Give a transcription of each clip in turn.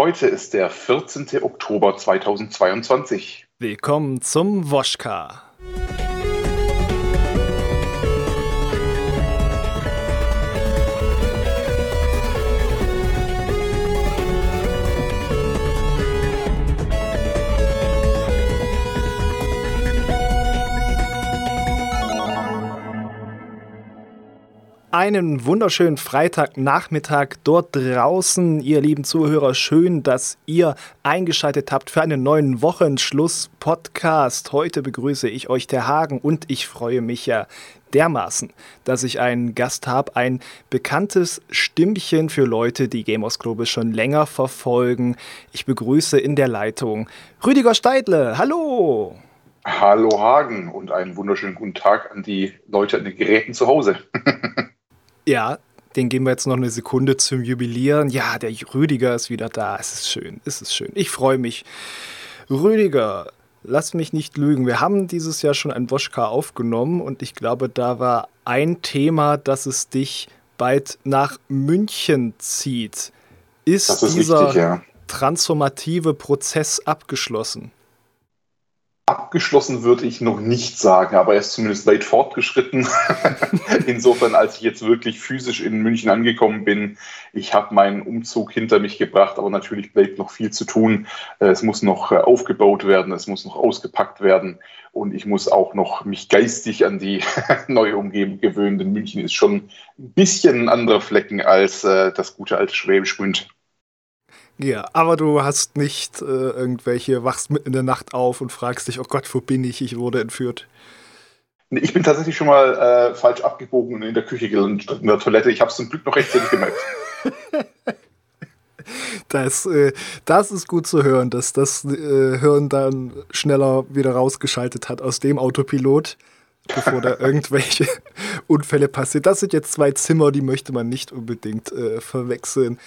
Heute ist der 14. Oktober 2022. Willkommen zum Woschka. Einen wunderschönen Freitagnachmittag dort draußen, ihr lieben Zuhörer. Schön, dass ihr eingeschaltet habt für einen neuen Wochenschluss-Podcast. Heute begrüße ich euch, der Hagen, und ich freue mich ja dermaßen, dass ich einen Gast habe, ein bekanntes Stimmchen für Leute, die Gamers Global schon länger verfolgen. Ich begrüße in der Leitung Rüdiger Steidle. Hallo! Hallo Hagen und einen wunderschönen guten Tag an die Leute an den Geräten zu Hause. Ja, den geben wir jetzt noch eine Sekunde zum Jubilieren. Ja, der Rüdiger ist wieder da. Es ist schön, es ist schön. Ich freue mich. Rüdiger, lass mich nicht lügen. Wir haben dieses Jahr schon ein Woschka aufgenommen und ich glaube, da war ein Thema, dass es dich bald nach München zieht. Ist, ist dieser richtig, ja. transformative Prozess abgeschlossen? Abgeschlossen würde ich noch nicht sagen, aber er ist zumindest weit fortgeschritten. Insofern, als ich jetzt wirklich physisch in München angekommen bin, ich habe meinen Umzug hinter mich gebracht, aber natürlich bleibt noch viel zu tun. Äh, es muss noch äh, aufgebaut werden, es muss noch ausgepackt werden und ich muss auch noch mich geistig an die neue Umgebung gewöhnen, denn München ist schon ein bisschen ein anderer Flecken als äh, das gute alte Schwäbisch Gmünd. Ja, aber du hast nicht äh, irgendwelche, wachst mitten in der Nacht auf und fragst dich, oh Gott, wo bin ich? Ich wurde entführt. Ich bin tatsächlich schon mal äh, falsch abgebogen und in der Küche gelandet, in der Toilette. Ich habe es zum Glück noch rechtzeitig gemerkt. Das, äh, das ist gut zu hören, dass das äh, Hirn dann schneller wieder rausgeschaltet hat aus dem Autopilot, bevor da irgendwelche Unfälle passieren. Das sind jetzt zwei Zimmer, die möchte man nicht unbedingt äh, verwechseln.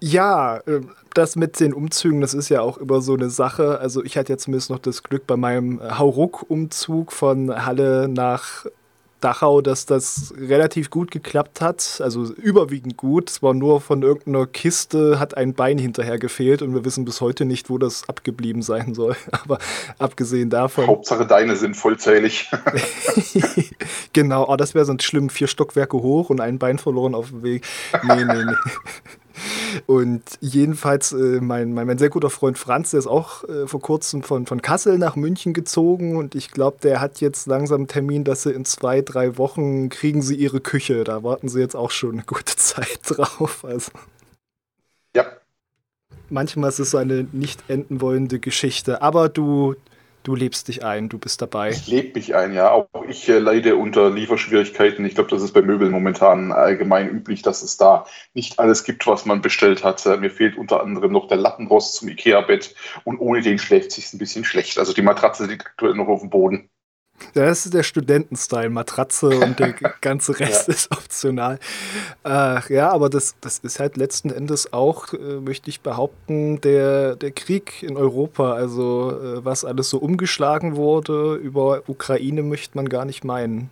Ja, ähm, das mit den Umzügen, das ist ja auch immer so eine Sache. Also ich hatte ja zumindest noch das Glück bei meinem Hauruck-Umzug von Halle nach Dachau, dass das relativ gut geklappt hat. Also überwiegend gut. Es war nur von irgendeiner Kiste, hat ein Bein hinterher gefehlt und wir wissen bis heute nicht, wo das abgeblieben sein soll. Aber abgesehen davon. Hauptsache deine sind vollzählig. genau, oh, das wäre sonst schlimm. Vier Stockwerke hoch und ein Bein verloren auf dem Weg. Nee, nee, nee. Und jedenfalls, äh, mein, mein, mein, sehr guter Freund Franz, der ist auch äh, vor kurzem von, von Kassel nach München gezogen und ich glaube, der hat jetzt langsam einen Termin, dass sie in zwei, drei Wochen kriegen sie ihre Küche. Da warten sie jetzt auch schon eine gute Zeit drauf. Also. Ja. Manchmal ist es so eine nicht enden wollende Geschichte, aber du, Du lebst dich ein, du bist dabei. Ich lebe mich ein, ja. Auch ich äh, leide unter Lieferschwierigkeiten. Ich glaube, das ist bei Möbeln momentan allgemein üblich, dass es da nicht alles gibt, was man bestellt hat. Äh, mir fehlt unter anderem noch der Lattenrost zum Ikea-Bett und ohne den schläft sich ein bisschen schlecht. Also die Matratze liegt aktuell noch auf dem Boden. Das ist der Studentenstyle, Matratze und der ganze Rest ja. ist optional. Äh, ja, aber das, das ist halt letzten Endes auch, äh, möchte ich behaupten, der, der Krieg in Europa. Also äh, was alles so umgeschlagen wurde über Ukraine, möchte man gar nicht meinen.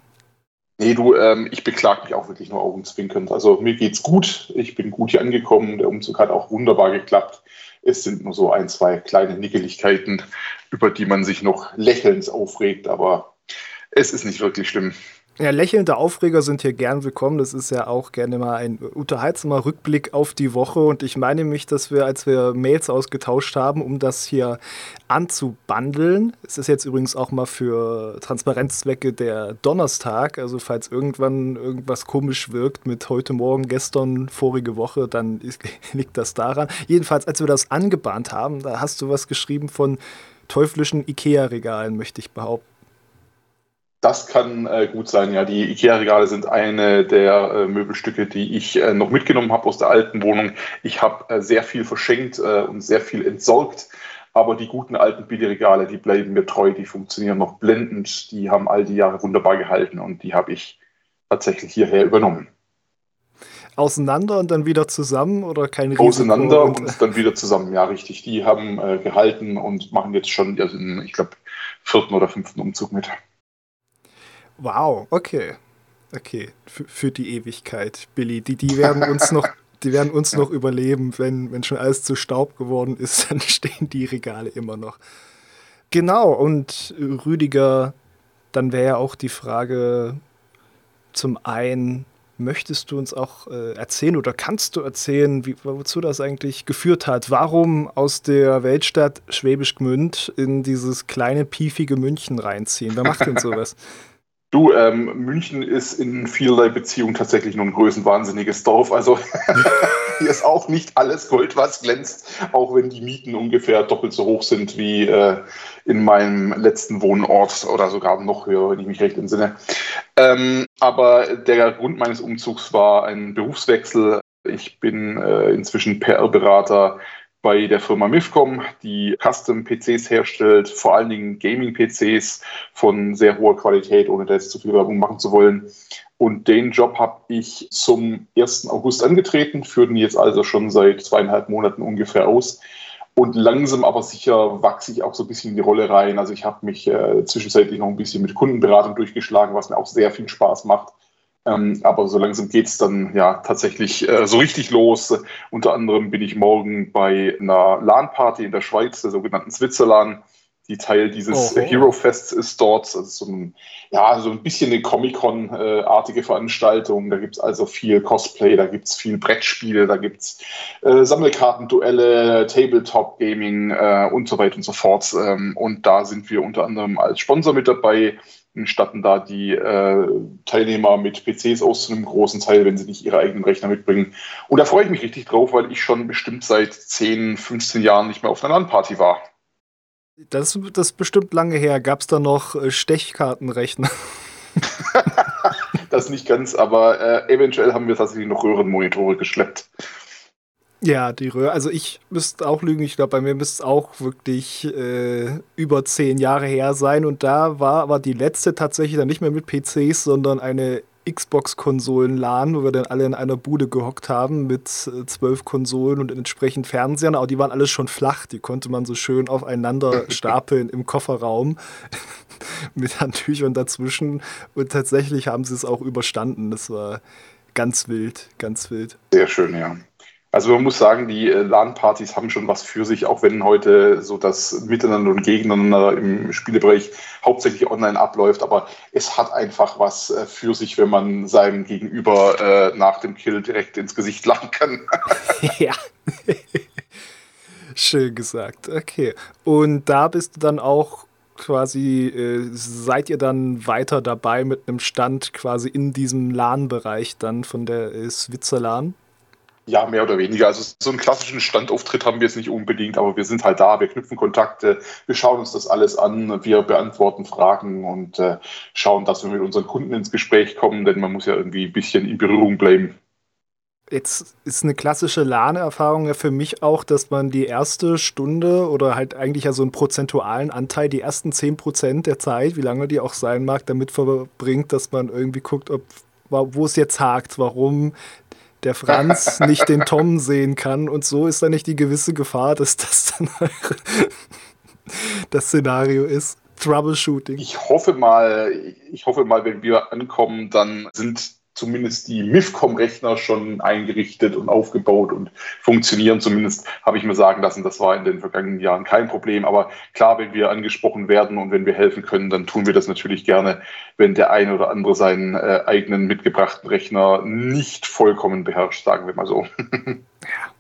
Nee, du, ähm, ich beklag mich auch wirklich nur augenzwinkernd. Also mir geht's gut, ich bin gut hier angekommen, der Umzug hat auch wunderbar geklappt. Es sind nur so ein, zwei kleine Nickeligkeiten, über die man sich noch lächelnd aufregt, aber es ist nicht wirklich schlimm. Ja, lächelnde Aufreger sind hier gern willkommen. Das ist ja auch gerne mal ein unterhaltsamer Rückblick auf die Woche. Und ich meine mich, dass wir, als wir Mails ausgetauscht haben, um das hier anzubandeln, es ist jetzt übrigens auch mal für Transparenzzwecke der Donnerstag. Also falls irgendwann irgendwas komisch wirkt mit heute Morgen, gestern, vorige Woche, dann liegt das daran. Jedenfalls, als wir das angebahnt haben, da hast du was geschrieben von teuflischen Ikea-Regalen, möchte ich behaupten. Das kann äh, gut sein, ja. Die IKEA-Regale sind eine der äh, Möbelstücke, die ich äh, noch mitgenommen habe aus der alten Wohnung. Ich habe äh, sehr viel verschenkt äh, und sehr viel entsorgt. Aber die guten alten Billigregale, die bleiben mir treu, die funktionieren noch blendend, die haben all die Jahre wunderbar gehalten und die habe ich tatsächlich hierher übernommen. Auseinander und dann wieder zusammen oder kein Risiko? Auseinander und, und dann wieder zusammen, ja, richtig. Die haben äh, gehalten und machen jetzt schon, also ich glaube, vierten oder fünften Umzug mit. Wow, okay. Okay, für, für die Ewigkeit, Billy. Die, die werden uns noch die werden uns noch überleben. Wenn, wenn schon alles zu Staub geworden ist, dann stehen die Regale immer noch. Genau, und Rüdiger, dann wäre ja auch die Frage zum einen, möchtest du uns auch äh, erzählen oder kannst du erzählen, wie, wozu das eigentlich geführt hat? Warum aus der Weltstadt Schwäbisch Gmünd in dieses kleine, piefige München reinziehen? Wer macht denn sowas? Du, ähm, München ist in vielerlei Beziehungen tatsächlich nur ein größenwahnsinniges Dorf. Also hier ist auch nicht alles Gold, was glänzt, auch wenn die Mieten ungefähr doppelt so hoch sind wie äh, in meinem letzten Wohnort oder sogar noch höher, wenn ich mich recht entsinne. Ähm, aber der Grund meines Umzugs war ein Berufswechsel. Ich bin äh, inzwischen PR-Berater bei der Firma Mifcom, die Custom-PCs herstellt, vor allen Dingen Gaming-PCs von sehr hoher Qualität, ohne da jetzt zu viel Werbung machen zu wollen. Und den Job habe ich zum 1. August angetreten, führe den jetzt also schon seit zweieinhalb Monaten ungefähr aus. Und langsam aber sicher wachse ich auch so ein bisschen in die Rolle rein. Also ich habe mich äh, zwischenzeitlich noch ein bisschen mit Kundenberatung durchgeschlagen, was mir auch sehr viel Spaß macht. Ähm, aber so langsam geht es dann ja tatsächlich äh, so richtig los. Unter anderem bin ich morgen bei einer LAN-Party in der Schweiz, der sogenannten Switzerland, die Teil dieses oh, oh. Hero Fests ist dort. Ist so ein, ja, so ein bisschen eine Comic-Con-artige Veranstaltung. Da gibt es also viel Cosplay, da gibt es viel Brettspiele, da gibt es äh, Sammelkarten-Duelle, Tabletop-Gaming äh, und so weiter und so fort. Ähm, und da sind wir unter anderem als Sponsor mit dabei statten da die äh, Teilnehmer mit PCs aus zu einem großen Teil, wenn sie nicht ihre eigenen Rechner mitbringen. Und da freue ich mich richtig drauf, weil ich schon bestimmt seit 10, 15 Jahren nicht mehr auf einer LAN-Party war. Das, das ist bestimmt lange her. Gab es da noch äh, Stechkartenrechner? das nicht ganz, aber äh, eventuell haben wir tatsächlich noch Röhrenmonitore geschleppt. Ja, die Röhre. Also ich müsste auch lügen. Ich glaube, bei mir müsste es auch wirklich äh, über zehn Jahre her sein. Und da war aber die letzte tatsächlich dann nicht mehr mit PCs, sondern eine Xbox-Konsolen-LAN, wo wir dann alle in einer Bude gehockt haben mit äh, zwölf Konsolen und entsprechend Fernsehern. Aber die waren alles schon flach. Die konnte man so schön aufeinander stapeln im Kofferraum mit Handtüchern dazwischen. Und tatsächlich haben sie es auch überstanden. Das war ganz wild, ganz wild. Sehr schön, ja. Also man muss sagen, die äh, LAN-Partys haben schon was für sich, auch wenn heute so das Miteinander und Gegeneinander im Spielebereich hauptsächlich online abläuft. Aber es hat einfach was äh, für sich, wenn man seinem Gegenüber äh, nach dem Kill direkt ins Gesicht lachen kann. ja. Schön gesagt. Okay. Und da bist du dann auch quasi, äh, seid ihr dann weiter dabei mit einem Stand quasi in diesem LAN-Bereich dann von der äh, Switzerlan? Ja, mehr oder weniger. Also so einen klassischen Standauftritt haben wir jetzt nicht unbedingt, aber wir sind halt da, wir knüpfen Kontakte, wir schauen uns das alles an, wir beantworten Fragen und äh, schauen, dass wir mit unseren Kunden ins Gespräch kommen, denn man muss ja irgendwie ein bisschen in Berührung bleiben. Jetzt ist eine klassische LAN-Erfahrung ja für mich auch, dass man die erste Stunde oder halt eigentlich ja so einen prozentualen Anteil, die ersten 10% der Zeit, wie lange die auch sein mag, damit verbringt, dass man irgendwie guckt, ob wo es jetzt hakt, warum der Franz nicht den Tom sehen kann. Und so ist da nicht die gewisse Gefahr, dass das dann das Szenario ist. Troubleshooting. Ich hoffe mal, ich hoffe mal, wenn wir ankommen, dann sind zumindest die MIFCOM-Rechner schon eingerichtet und aufgebaut und funktionieren. Zumindest habe ich mir sagen lassen, das war in den vergangenen Jahren kein Problem. Aber klar, wenn wir angesprochen werden und wenn wir helfen können, dann tun wir das natürlich gerne, wenn der eine oder andere seinen äh, eigenen mitgebrachten Rechner nicht vollkommen beherrscht, sagen wir mal so. Ja,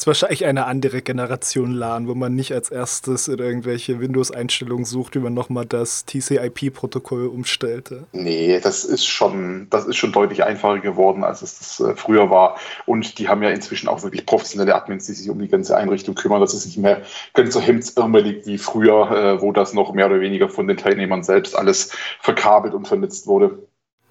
ist wahrscheinlich eine andere Generation LAN, wo man nicht als erstes in irgendwelche Windows-Einstellungen sucht, wie man nochmal das TCP-Protokoll umstellte. Nee, das ist schon, das ist schon deutlich einfacher geworden, als es das äh, früher war. Und die haben ja inzwischen auch wirklich professionelle Admins, die sich um die ganze Einrichtung kümmern. Das ist nicht mehr ganz so hemdsärmelig wie früher, äh, wo das noch mehr oder weniger von den Teilnehmern selbst alles verkabelt und vernetzt wurde.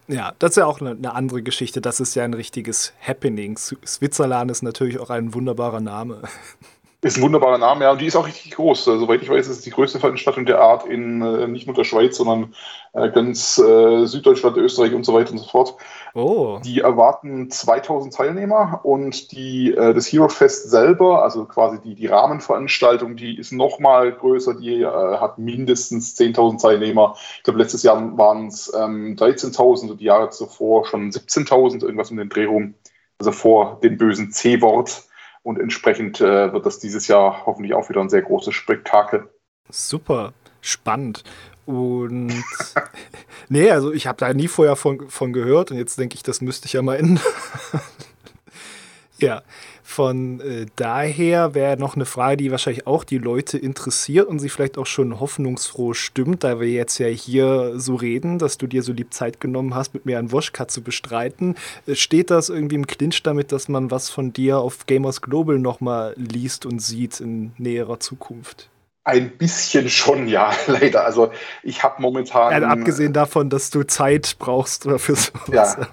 Ja, das ist ja auch eine, andere Geschichte. Das ist ja ein richtiges Happening. Switzerland ist natürlich auch ein wunderbarer Name. Ist ein wunderbarer Name, ja, und die ist auch richtig groß. Also, soweit ich weiß, ist es die größte Veranstaltung der Art in äh, nicht nur der Schweiz, sondern äh, ganz äh, Süddeutschland, Österreich und so weiter und so fort. Oh. Die erwarten 2000 Teilnehmer und die, äh, das Hero Fest selber, also quasi die, die Rahmenveranstaltung, die ist noch mal größer. Die äh, hat mindestens 10.000 Teilnehmer. Ich glaube, letztes Jahr waren es ähm, 13.000 und die Jahre zuvor schon 17.000, irgendwas um den Dreh rum. also vor dem bösen C-Wort. Und entsprechend äh, wird das dieses Jahr hoffentlich auch wieder ein sehr großes Spektakel. Super, spannend. Und nee, also ich habe da nie vorher von, von gehört und jetzt denke ich, das müsste ich ja mal ändern. ja, von äh, daher wäre noch eine Frage, die wahrscheinlich auch die Leute interessiert und sie vielleicht auch schon hoffnungsfroh stimmt, da wir jetzt ja hier so reden, dass du dir so lieb Zeit genommen hast, mit mir einen Woschka zu bestreiten. Äh, steht das irgendwie im Clinch damit, dass man was von dir auf Gamers Global nochmal liest und sieht in näherer Zukunft? Ein bisschen schon, ja, leider. Also ich habe momentan. Ja, abgesehen davon, dass du Zeit brauchst für sowas. Ja.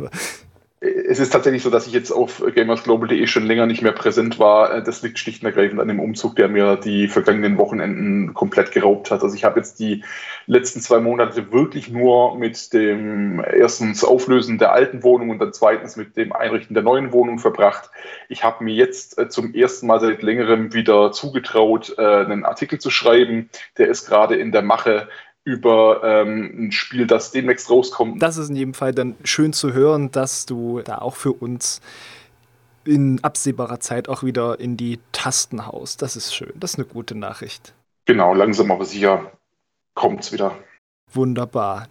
Es ist tatsächlich so, dass ich jetzt auf gamersglobal.de schon länger nicht mehr präsent war. Das liegt schlicht und ergreifend an dem Umzug, der mir die vergangenen Wochenenden komplett geraubt hat. Also ich habe jetzt die letzten zwei Monate wirklich nur mit dem erstens Auflösen der alten Wohnung und dann zweitens mit dem Einrichten der neuen Wohnung verbracht. Ich habe mir jetzt äh, zum ersten Mal seit längerem wieder zugetraut, äh, einen Artikel zu schreiben. Der ist gerade in der Mache über ähm, ein Spiel, das demnächst rauskommt. Das ist in jedem Fall dann schön zu hören, dass du da auch für uns in absehbarer Zeit auch wieder in die Tasten haust. Das ist schön. Das ist eine gute Nachricht. Genau, langsam aber sicher kommt es wieder. Wunderbar.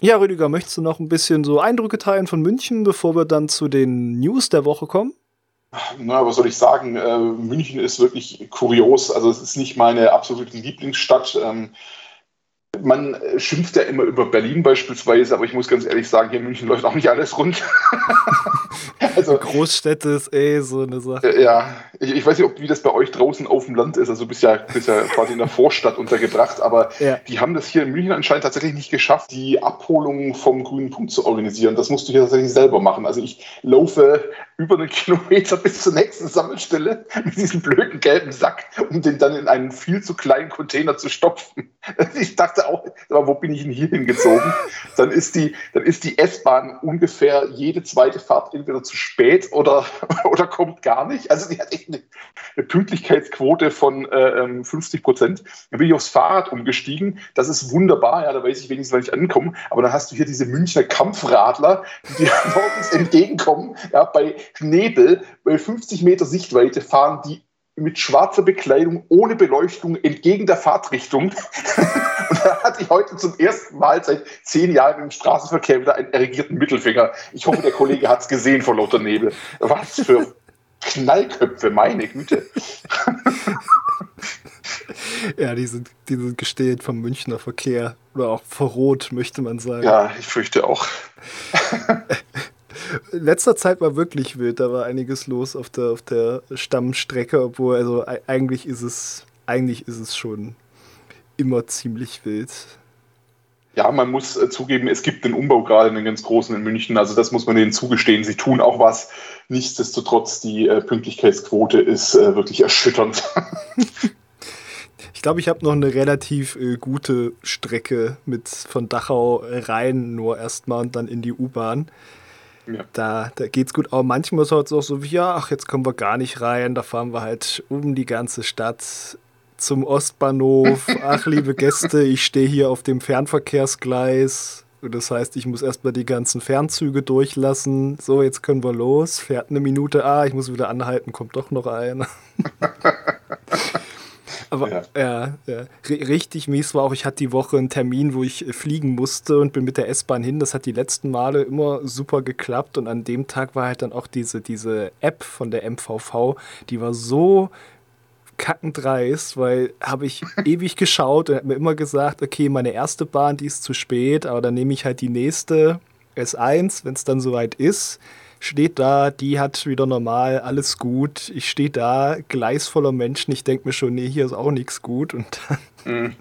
Ja, Rüdiger, möchtest du noch ein bisschen so Eindrücke teilen von München, bevor wir dann zu den News der Woche kommen? Na, was soll ich sagen? Äh, München ist wirklich kurios. Also es ist nicht meine absolute Lieblingsstadt. Ähm, man schimpft ja immer über Berlin beispielsweise, aber ich muss ganz ehrlich sagen, hier in München läuft auch nicht alles rund. also, Großstädte ist eh so eine Sache. Ja, ich, ich, weiß nicht, ob wie das bei euch draußen auf dem Land ist. Also du bist ja, bist ja quasi in der Vorstadt untergebracht, aber ja. die haben das hier in München anscheinend tatsächlich nicht geschafft, die Abholung vom grünen Punkt zu organisieren. Das musst du hier tatsächlich selber machen. Also ich laufe über einen Kilometer bis zur nächsten Sammelstelle mit diesem blöden gelben Sack, um den dann in einen viel zu kleinen Container zu stopfen. Ich dachte auch, aber wo bin ich denn hier hingezogen? Dann ist die, dann ist die S-Bahn ungefähr jede zweite Fahrt entweder zu spät oder, oder kommt gar nicht. Also die hat echt eine, eine Pünktlichkeitsquote von äh, 50 ähm, Prozent. Dann bin ich aufs Fahrrad umgestiegen. Das ist wunderbar, ja, da weiß ich wenigstens, wann ich ankomme. Aber dann hast du hier diese Münchner Kampfradler, die morgens entgegenkommen, ja, bei Nebel, bei 50 Meter Sichtweite fahren die mit schwarzer Bekleidung, ohne Beleuchtung, entgegen der Fahrtrichtung. und da hatte ich heute zum ersten Mal seit zehn Jahren im Straßenverkehr wieder einen erregierten Mittelfinger. Ich hoffe, der Kollege hat es gesehen vor lauter Nebel. Was für Knallköpfe, meine Güte. ja, die sind, die sind gestählt vom Münchner Verkehr. Oder auch verrot, möchte man sagen. Ja, ich fürchte auch. in letzter Zeit war wirklich wild. Da war einiges los auf der, auf der Stammstrecke, obwohl, also eigentlich ist es, eigentlich ist es schon immer ziemlich wild. Ja, man muss äh, zugeben, es gibt den Umbau gerade einen ganz großen in München. Also das muss man denen zugestehen. Sie tun auch was. Nichtsdestotrotz, die äh, Pünktlichkeitsquote ist äh, wirklich erschütternd. ich glaube, ich habe noch eine relativ äh, gute Strecke mit von Dachau rein, nur erstmal und dann in die U-Bahn. Ja. Da, da geht's gut. Aber manchmal ist es halt auch so wie, ja, ach, jetzt kommen wir gar nicht rein. Da fahren wir halt um die ganze Stadt zum Ostbahnhof. Ach, liebe Gäste, ich stehe hier auf dem Fernverkehrsgleis. Das heißt, ich muss erstmal die ganzen Fernzüge durchlassen. So, jetzt können wir los. Fährt eine Minute. Ah, ich muss wieder anhalten, kommt doch noch einer. Aber ja, ja, ja. richtig mies war auch, ich hatte die Woche einen Termin, wo ich äh, fliegen musste und bin mit der S-Bahn hin. Das hat die letzten Male immer super geklappt und an dem Tag war halt dann auch diese, diese App von der MVV, die war so kackendreist, weil habe ich ewig geschaut und hat mir immer gesagt, okay, meine erste Bahn, die ist zu spät, aber dann nehme ich halt die nächste S1, wenn es dann soweit ist steht da, die hat wieder normal, alles gut. Ich stehe da, Gleis voller Menschen. Ich denke mir schon, nee, hier ist auch nichts gut. Und dann, mhm.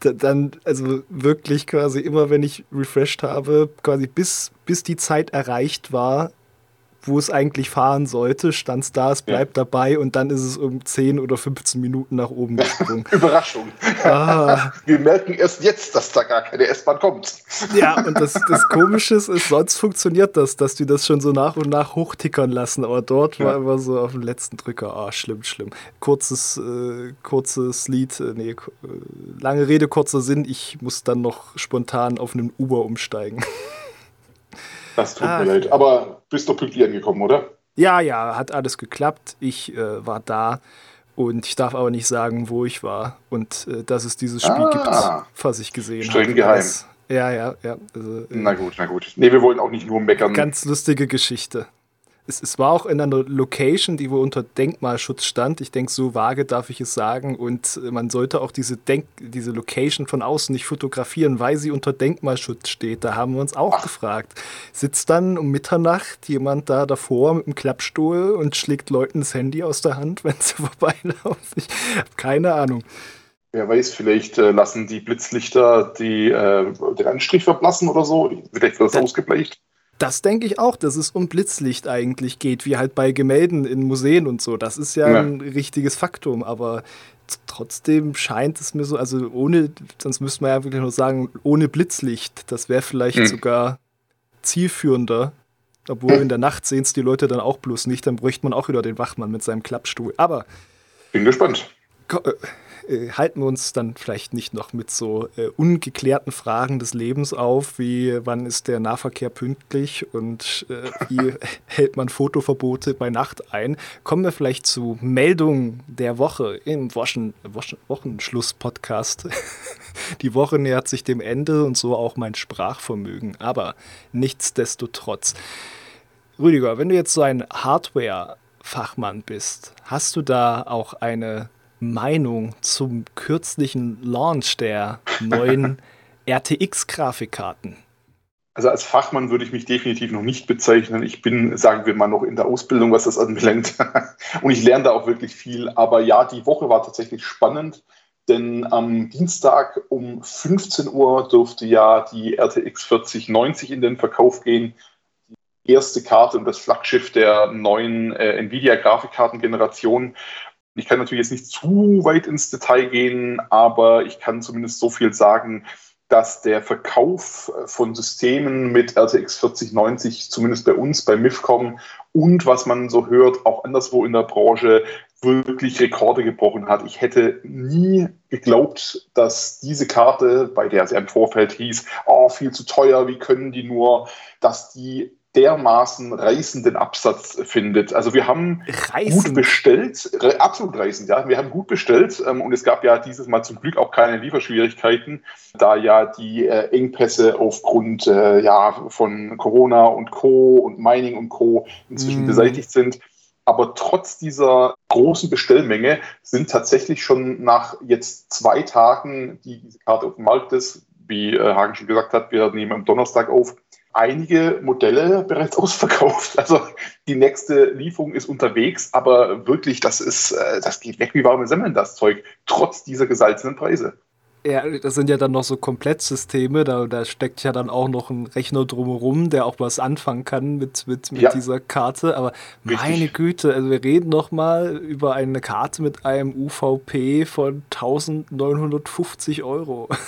dann, also wirklich quasi immer, wenn ich refreshed habe, quasi bis, bis die Zeit erreicht war, wo es eigentlich fahren sollte, stand es da, es bleibt ja. dabei und dann ist es um 10 oder 15 Minuten nach oben gesprungen. Überraschung. Ah. Wir merken erst jetzt, dass da gar keine S-Bahn kommt. Ja, und das, das Komische ist, sonst funktioniert das, dass die das schon so nach und nach hochtickern lassen, aber dort ja. war immer so auf dem letzten Drücker, ah, schlimm, schlimm. Kurzes, äh, kurzes Lied, äh, nee, äh, lange Rede, kurzer Sinn, ich muss dann noch spontan auf einen Uber umsteigen. Das tut ah, mir leid. Aber bist doch pünktlich angekommen, oder? Ja, ja, hat alles geklappt. Ich äh, war da und ich darf aber nicht sagen, wo ich war und äh, dass es dieses Spiel ah, gibt, was ich gesehen habe. Streng geheim. Ja, ja, ja. Also, äh, na gut, na gut. Nee, wir wollen auch nicht nur meckern. Ganz lustige Geschichte es, es war auch in einer Location, die wohl unter Denkmalschutz stand. Ich denke, so vage darf ich es sagen. Und man sollte auch diese, Denk diese Location von außen nicht fotografieren, weil sie unter Denkmalschutz steht. Da haben wir uns auch Ach. gefragt. Sitzt dann um Mitternacht jemand da davor mit einem Klappstuhl und schlägt Leuten das Handy aus der Hand, wenn sie vorbeilaufen? Ich habe keine Ahnung. Wer weiß, vielleicht äh, lassen die Blitzlichter die, äh, den Anstrich verblassen oder so. Vielleicht wird das, das ausgebleicht. Das denke ich auch, dass es um Blitzlicht eigentlich geht, wie halt bei Gemälden in Museen und so. Das ist ja, ja. ein richtiges Faktum, aber trotzdem scheint es mir so, also ohne, sonst müsste man ja wirklich nur sagen, ohne Blitzlicht, das wäre vielleicht hm. sogar zielführender. Obwohl hm. in der Nacht sehen es die Leute dann auch bloß nicht, dann bräuchte man auch wieder den Wachmann mit seinem Klappstuhl. Aber. Bin gespannt. Äh, äh, halten wir uns dann vielleicht nicht noch mit so äh, ungeklärten Fragen des Lebens auf, wie wann ist der Nahverkehr pünktlich und äh, wie hält man Fotoverbote bei Nacht ein. Kommen wir vielleicht zu Meldung der Woche im Wochen, Wochen, Wochenschluss-Podcast. Die Woche nähert sich dem Ende und so auch mein Sprachvermögen. Aber nichtsdestotrotz. Rüdiger, wenn du jetzt so ein Hardware-Fachmann bist, hast du da auch eine Meinung zum kürzlichen Launch der neuen RTX-Grafikkarten? Also als Fachmann würde ich mich definitiv noch nicht bezeichnen. Ich bin, sagen wir mal, noch in der Ausbildung, was das anbelangt. Und ich lerne da auch wirklich viel. Aber ja, die Woche war tatsächlich spannend, denn am Dienstag um 15 Uhr durfte ja die RTX 4090 in den Verkauf gehen. Die erste Karte und das Flaggschiff der neuen äh, Nvidia-Grafikkartengeneration. Ich kann natürlich jetzt nicht zu weit ins Detail gehen, aber ich kann zumindest so viel sagen, dass der Verkauf von Systemen mit RTX 4090, zumindest bei uns, bei MIFCOM und was man so hört, auch anderswo in der Branche, wirklich Rekorde gebrochen hat. Ich hätte nie geglaubt, dass diese Karte, bei der ja im Vorfeld hieß, oh, viel zu teuer, wie können die nur, dass die dermaßen reißenden Absatz findet. Also wir haben reißend. gut bestellt, absolut reißend, ja. Wir haben gut bestellt ähm, und es gab ja dieses Mal zum Glück auch keine Lieferschwierigkeiten, da ja die äh, Engpässe aufgrund äh, ja, von Corona und Co. und Mining und Co. inzwischen mm. beseitigt sind. Aber trotz dieser großen Bestellmenge sind tatsächlich schon nach jetzt zwei Tagen, die diese Karte auf dem Markt ist, wie äh, Hagen schon gesagt hat, wir nehmen am Donnerstag auf, einige Modelle bereits ausverkauft. Also die nächste Lieferung ist unterwegs, aber wirklich, das ist, äh, das geht weg wie warme Semmeln, das Zeug, trotz dieser gesalzenen Preise. Ja, das sind ja dann noch so Komplettsysteme, da, da steckt ja dann auch noch ein Rechner drumherum, der auch was anfangen kann mit, mit, mit ja. dieser Karte. Aber Richtig. meine Güte, also wir reden noch mal über eine Karte mit einem UVP von 1950 Euro.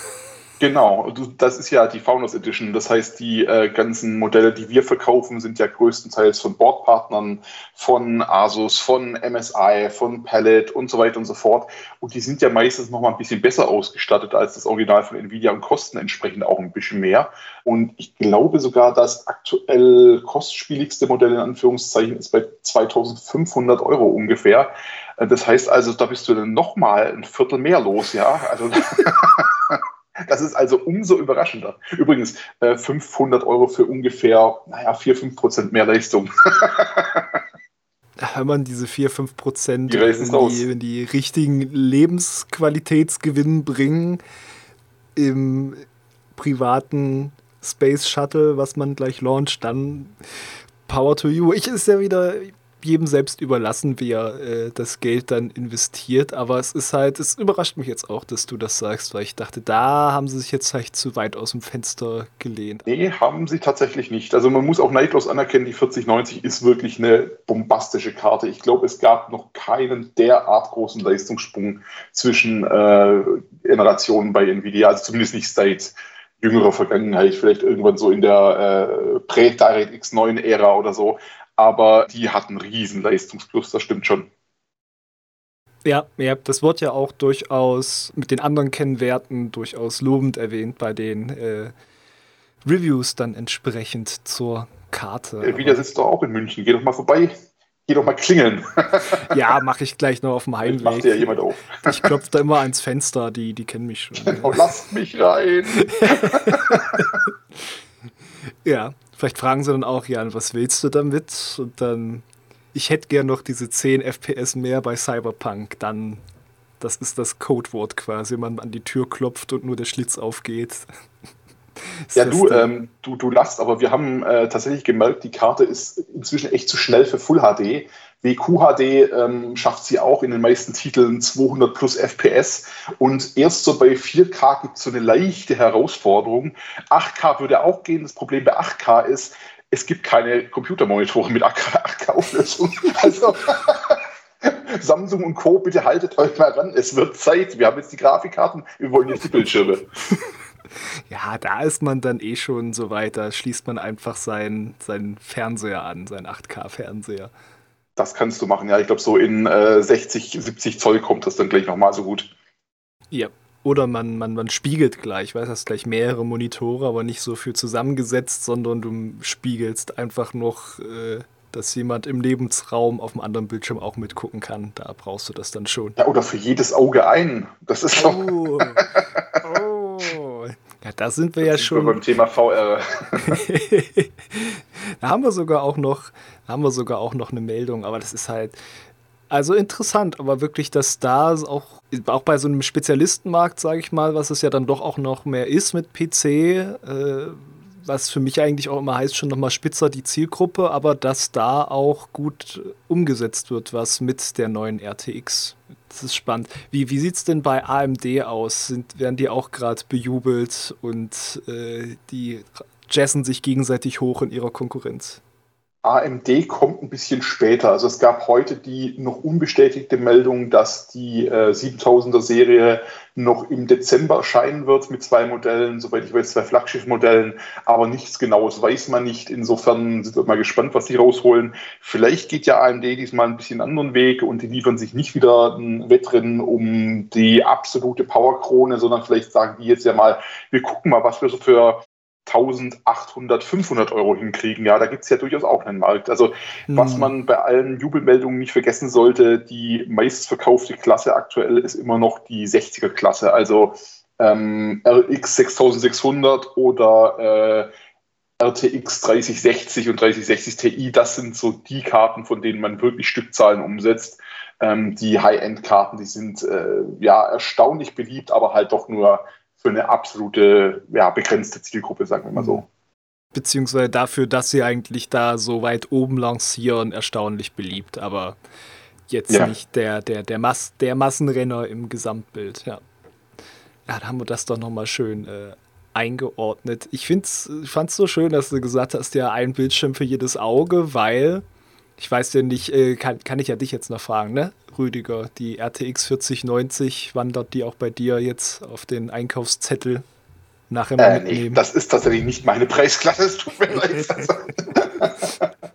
Genau, das ist ja die Founders Edition. Das heißt, die äh, ganzen Modelle, die wir verkaufen, sind ja größtenteils von Bordpartnern, von Asus, von MSI, von Pallet und so weiter und so fort. Und die sind ja meistens noch mal ein bisschen besser ausgestattet als das Original von Nvidia und kosten entsprechend auch ein bisschen mehr. Und ich glaube sogar, das aktuell kostspieligste Modell in Anführungszeichen ist bei 2500 Euro ungefähr. Äh, das heißt also, da bist du dann noch mal ein Viertel mehr los, ja. Also Das ist also umso überraschender. Übrigens, äh, 500 Euro für ungefähr, naja, 4, 5 Prozent mehr Leistung. wenn man diese 4, 5 Prozent, die, wenn die richtigen Lebensqualitätsgewinn bringen im privaten Space Shuttle, was man gleich launcht, dann Power to you. Ich ist ja wieder, jedem selbst überlassen, wie er äh, das Geld dann investiert. Aber es ist halt, es überrascht mich jetzt auch, dass du das sagst, weil ich dachte, da haben sie sich jetzt vielleicht zu weit aus dem Fenster gelehnt. Nee, haben sie tatsächlich nicht. Also man muss auch neidlos anerkennen, die 4090 ist wirklich eine bombastische Karte. Ich glaube, es gab noch keinen derart großen Leistungssprung zwischen äh, Generationen bei Nvidia, also zumindest nicht seit jüngerer Vergangenheit, vielleicht irgendwann so in der äh, Prä-DirectX 9-Ära oder so aber die hatten riesen Leistungsplus, das stimmt schon. Ja, ja, das wird ja auch durchaus mit den anderen Kennwerten durchaus lobend erwähnt bei den äh, Reviews dann entsprechend zur Karte. Der Wieder sitzt doch auch in München, geh doch mal vorbei. Geh doch mal klingeln. ja, mache ich gleich noch auf dem Heimweg. Macht ja jemand auf. ich klopfe da immer ans Fenster, die, die kennen mich schon. Genau, lasst mich rein. ja, vielleicht fragen sie dann auch, Jan, was willst du damit? Und dann, ich hätte gern noch diese 10 FPS mehr bei Cyberpunk. Dann, das ist das Codewort quasi, wenn man an die Tür klopft und nur der Schlitz aufgeht. ja, du, ähm, du, du lachst, aber wir haben äh, tatsächlich gemerkt, die Karte ist inzwischen echt zu schnell für Full HD. WQHD ähm, schafft sie auch in den meisten Titeln 200 plus FPS und erst so bei 4K gibt es so eine leichte Herausforderung. 8K würde auch gehen. Das Problem bei 8K ist, es gibt keine Computermonitore mit 8K-Auflösung. Also Samsung und Co., bitte haltet euch mal ran. Es wird Zeit. Wir haben jetzt die Grafikkarten, wir wollen jetzt die Bildschirme. Ja, da ist man dann eh schon so weit, da schließt man einfach seinen, seinen Fernseher an, seinen 8K-Fernseher. Das kannst du machen, ja. Ich glaube, so in äh, 60, 70 Zoll kommt das dann gleich nochmal so gut. Ja. Oder man, man, man spiegelt gleich, weißt du, hast gleich mehrere Monitore, aber nicht so viel zusammengesetzt, sondern du spiegelst einfach noch, äh, dass jemand im Lebensraum auf dem anderen Bildschirm auch mitgucken kann. Da brauchst du das dann schon. Ja, oder für jedes Auge ein. Das ist doch. Oh. oh. Ja, da sind wir das ja sind schon. Wir beim Thema VR. da haben wir sogar auch noch, haben wir sogar auch noch eine Meldung, aber das ist halt. Also interessant, aber wirklich, dass da auch, auch bei so einem Spezialistenmarkt, sage ich mal, was es ja dann doch auch noch mehr ist mit PC, äh, was für mich eigentlich auch immer heißt, schon nochmal spitzer die Zielgruppe, aber dass da auch gut umgesetzt wird, was mit der neuen RTX. Das ist spannend. Wie, wie sieht es denn bei AMD aus? Sind, werden die auch gerade bejubelt und äh, die jazzen sich gegenseitig hoch in ihrer Konkurrenz? AMD kommt ein bisschen später. Also es gab heute die noch unbestätigte Meldung, dass die äh, 7000er Serie noch im Dezember erscheinen wird mit zwei Modellen, soweit ich weiß, zwei Flaggschiff-Modellen, aber nichts Genaues weiß man nicht. Insofern sind wir mal gespannt, was die rausholen. Vielleicht geht ja AMD diesmal ein bisschen anderen Weg und die liefern sich nicht wieder ein Wettrennen um die absolute Powerkrone, sondern vielleicht sagen die jetzt ja mal, wir gucken mal, was wir so für 1800, 500 Euro hinkriegen. Ja, da gibt es ja durchaus auch einen Markt. Also, mhm. was man bei allen Jubelmeldungen nicht vergessen sollte, die meistverkaufte Klasse aktuell ist immer noch die 60er-Klasse. Also ähm, RX 6600 oder äh, RTX 3060 und 3060 Ti, das sind so die Karten, von denen man wirklich Stückzahlen umsetzt. Ähm, die High-End-Karten, die sind äh, ja erstaunlich beliebt, aber halt doch nur für eine absolute, ja, begrenzte Zielgruppe, sagen wir mal so. Beziehungsweise dafür, dass sie eigentlich da so weit oben lancieren, erstaunlich beliebt, aber jetzt ja. nicht der, der, der, Mass, der Massenrenner im Gesamtbild, ja. Ja, da haben wir das doch nochmal schön äh, eingeordnet. Ich fand es so schön, dass du gesagt hast, ja, ein Bildschirm für jedes Auge, weil ich weiß ja nicht, äh, kann, kann ich ja dich jetzt noch fragen, ne? Rüdiger, die RTX 4090, wandert die auch bei dir jetzt auf den Einkaufszettel nachher mal äh, mitnehmen? Nee, das ist tatsächlich nicht meine Preisklasse, es tut mir leid.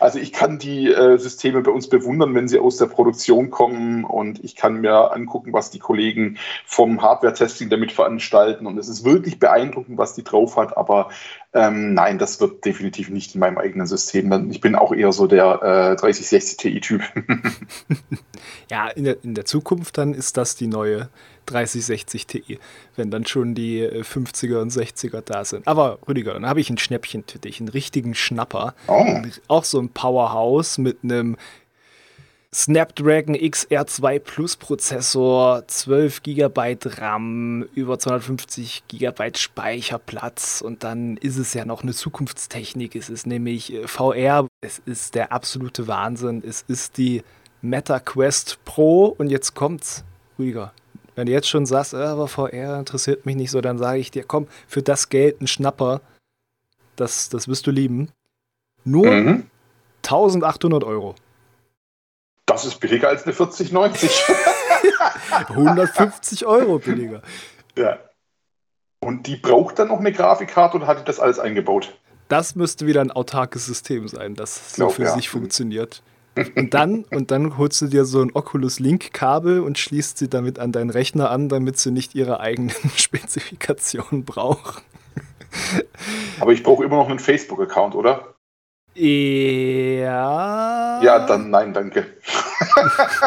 Also ich kann die äh, Systeme bei uns bewundern, wenn sie aus der Produktion kommen und ich kann mir angucken, was die Kollegen vom Hardware-Testing damit veranstalten und es ist wirklich beeindruckend, was die drauf hat, aber ähm, nein, das wird definitiv nicht in meinem eigenen System. Ich bin auch eher so der äh, 3060 Ti-Typ. ja, in der, in der Zukunft dann ist das die neue 3060 Ti, wenn dann schon die 50er äh, und 60er da sind. Aber Rüdiger, dann habe ich ein Schnäppchen für dich, einen richtigen Schnapper. Oh. Auch so ein Powerhouse mit einem Snapdragon XR2 Plus Prozessor, 12 GB RAM, über 250 GB Speicherplatz und dann ist es ja noch eine Zukunftstechnik. Es ist nämlich äh, VR, es ist der absolute Wahnsinn. Es ist die Meta Quest Pro und jetzt kommt's, Rüdiger. Wenn du jetzt schon sagst, äh, aber VR interessiert mich nicht so, dann sage ich dir, komm, für das Geld ein Schnapper, das, das wirst du lieben. Nur mhm. 1800 Euro. Das ist billiger als eine 4090. 150 Euro billiger. Ja. Und die braucht dann noch eine Grafikkarte oder hat die das alles eingebaut? Das müsste wieder ein autarkes System sein, das so für ja. sich funktioniert. Und dann, und dann holst du dir so ein Oculus Link-Kabel und schließt sie damit an deinen Rechner an, damit sie nicht ihre eigenen Spezifikationen braucht. Aber ich brauche immer noch einen Facebook-Account, oder? Ja. Ja, dann nein, danke.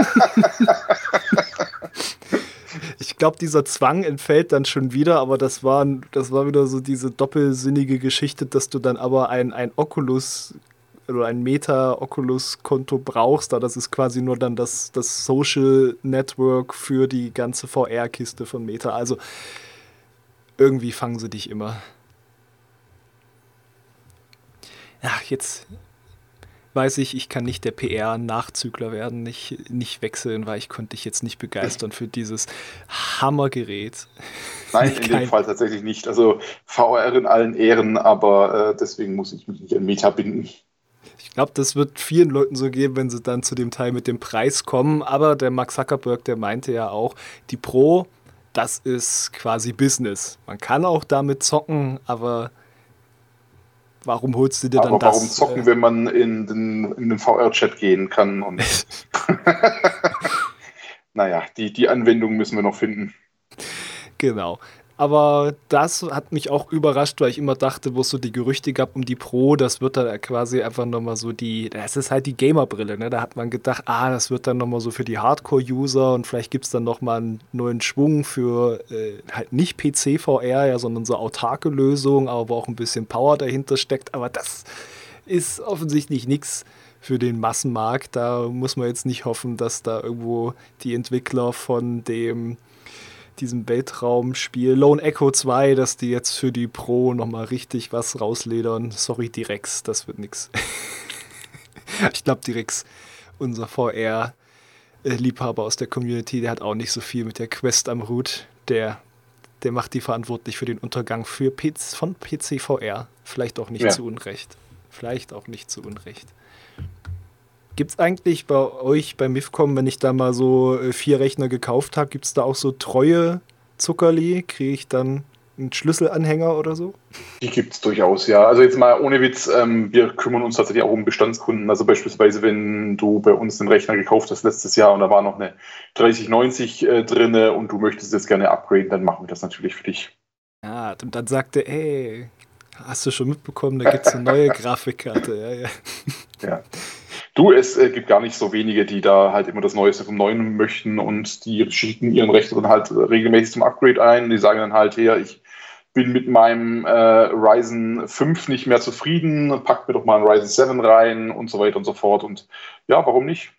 ich glaube, dieser Zwang entfällt dann schon wieder, aber das war, das war wieder so diese doppelsinnige Geschichte, dass du dann aber ein, ein Oculus oder ein Meta-Oculus-Konto brauchst, da das ist quasi nur dann das, das Social Network für die ganze VR-Kiste von Meta. Also irgendwie fangen sie dich immer. Ach, jetzt weiß ich, ich kann nicht der PR-Nachzügler werden, nicht, nicht wechseln, weil ich konnte dich jetzt nicht begeistern für dieses Hammergerät. Nein, in dem Fall tatsächlich nicht. Also VR in allen Ehren, aber äh, deswegen muss ich mich nicht an Meta binden. Ich glaube, das wird vielen Leuten so geben, wenn sie dann zu dem Teil mit dem Preis kommen. Aber der Mark Zuckerberg, der meinte ja auch, die Pro, das ist quasi Business. Man kann auch damit zocken, aber warum holst du dir dann Aber das? warum zocken, äh, wenn man in den, in den VR-Chat gehen kann? Und naja, die, die Anwendung müssen wir noch finden. Genau. Aber das hat mich auch überrascht, weil ich immer dachte, wo es so die Gerüchte gab um die Pro, das wird dann quasi einfach nochmal so die, das ist halt die Gamer-Brille, ne? Da hat man gedacht, ah, das wird dann nochmal so für die Hardcore-User und vielleicht gibt es dann nochmal einen neuen Schwung für äh, halt nicht PC-VR, ja, sondern so autarke Lösungen, aber wo auch ein bisschen Power dahinter steckt. Aber das ist offensichtlich nichts für den Massenmarkt. Da muss man jetzt nicht hoffen, dass da irgendwo die Entwickler von dem diesem Weltraumspiel Lone Echo 2, dass die jetzt für die Pro nochmal richtig was rausledern. Sorry, Direx, das wird nix. ich glaube, Direx, unser VR-Liebhaber aus der Community, der hat auch nicht so viel mit der Quest am Hut. Der, der macht die verantwortlich für den Untergang für PC, von PC VR. Vielleicht auch nicht ja. zu Unrecht. Vielleicht auch nicht zu Unrecht. Gibt es eigentlich bei euch bei MIFCOM, wenn ich da mal so äh, vier Rechner gekauft habe, gibt es da auch so treue Zuckerli? Kriege ich dann einen Schlüsselanhänger oder so? Die gibt es durchaus, ja. Also jetzt mal ohne Witz, ähm, wir kümmern uns tatsächlich auch um Bestandskunden. Also beispielsweise, wenn du bei uns einen Rechner gekauft hast letztes Jahr und da war noch eine 3090 äh, drin und du möchtest jetzt gerne upgraden, dann machen wir das natürlich für dich. Ja, und dann sagte, ey, hast du schon mitbekommen, da gibt es eine neue Grafikkarte. Ja, ja. ja. Du, es äh, gibt gar nicht so wenige, die da halt immer das Neueste vom Neuen möchten und die schicken ihren Rechner dann halt regelmäßig zum Upgrade ein. Die sagen dann halt, ja, ich bin mit meinem äh, Ryzen 5 nicht mehr zufrieden, pack mir doch mal einen Ryzen 7 rein und so weiter und so fort. Und ja, warum nicht?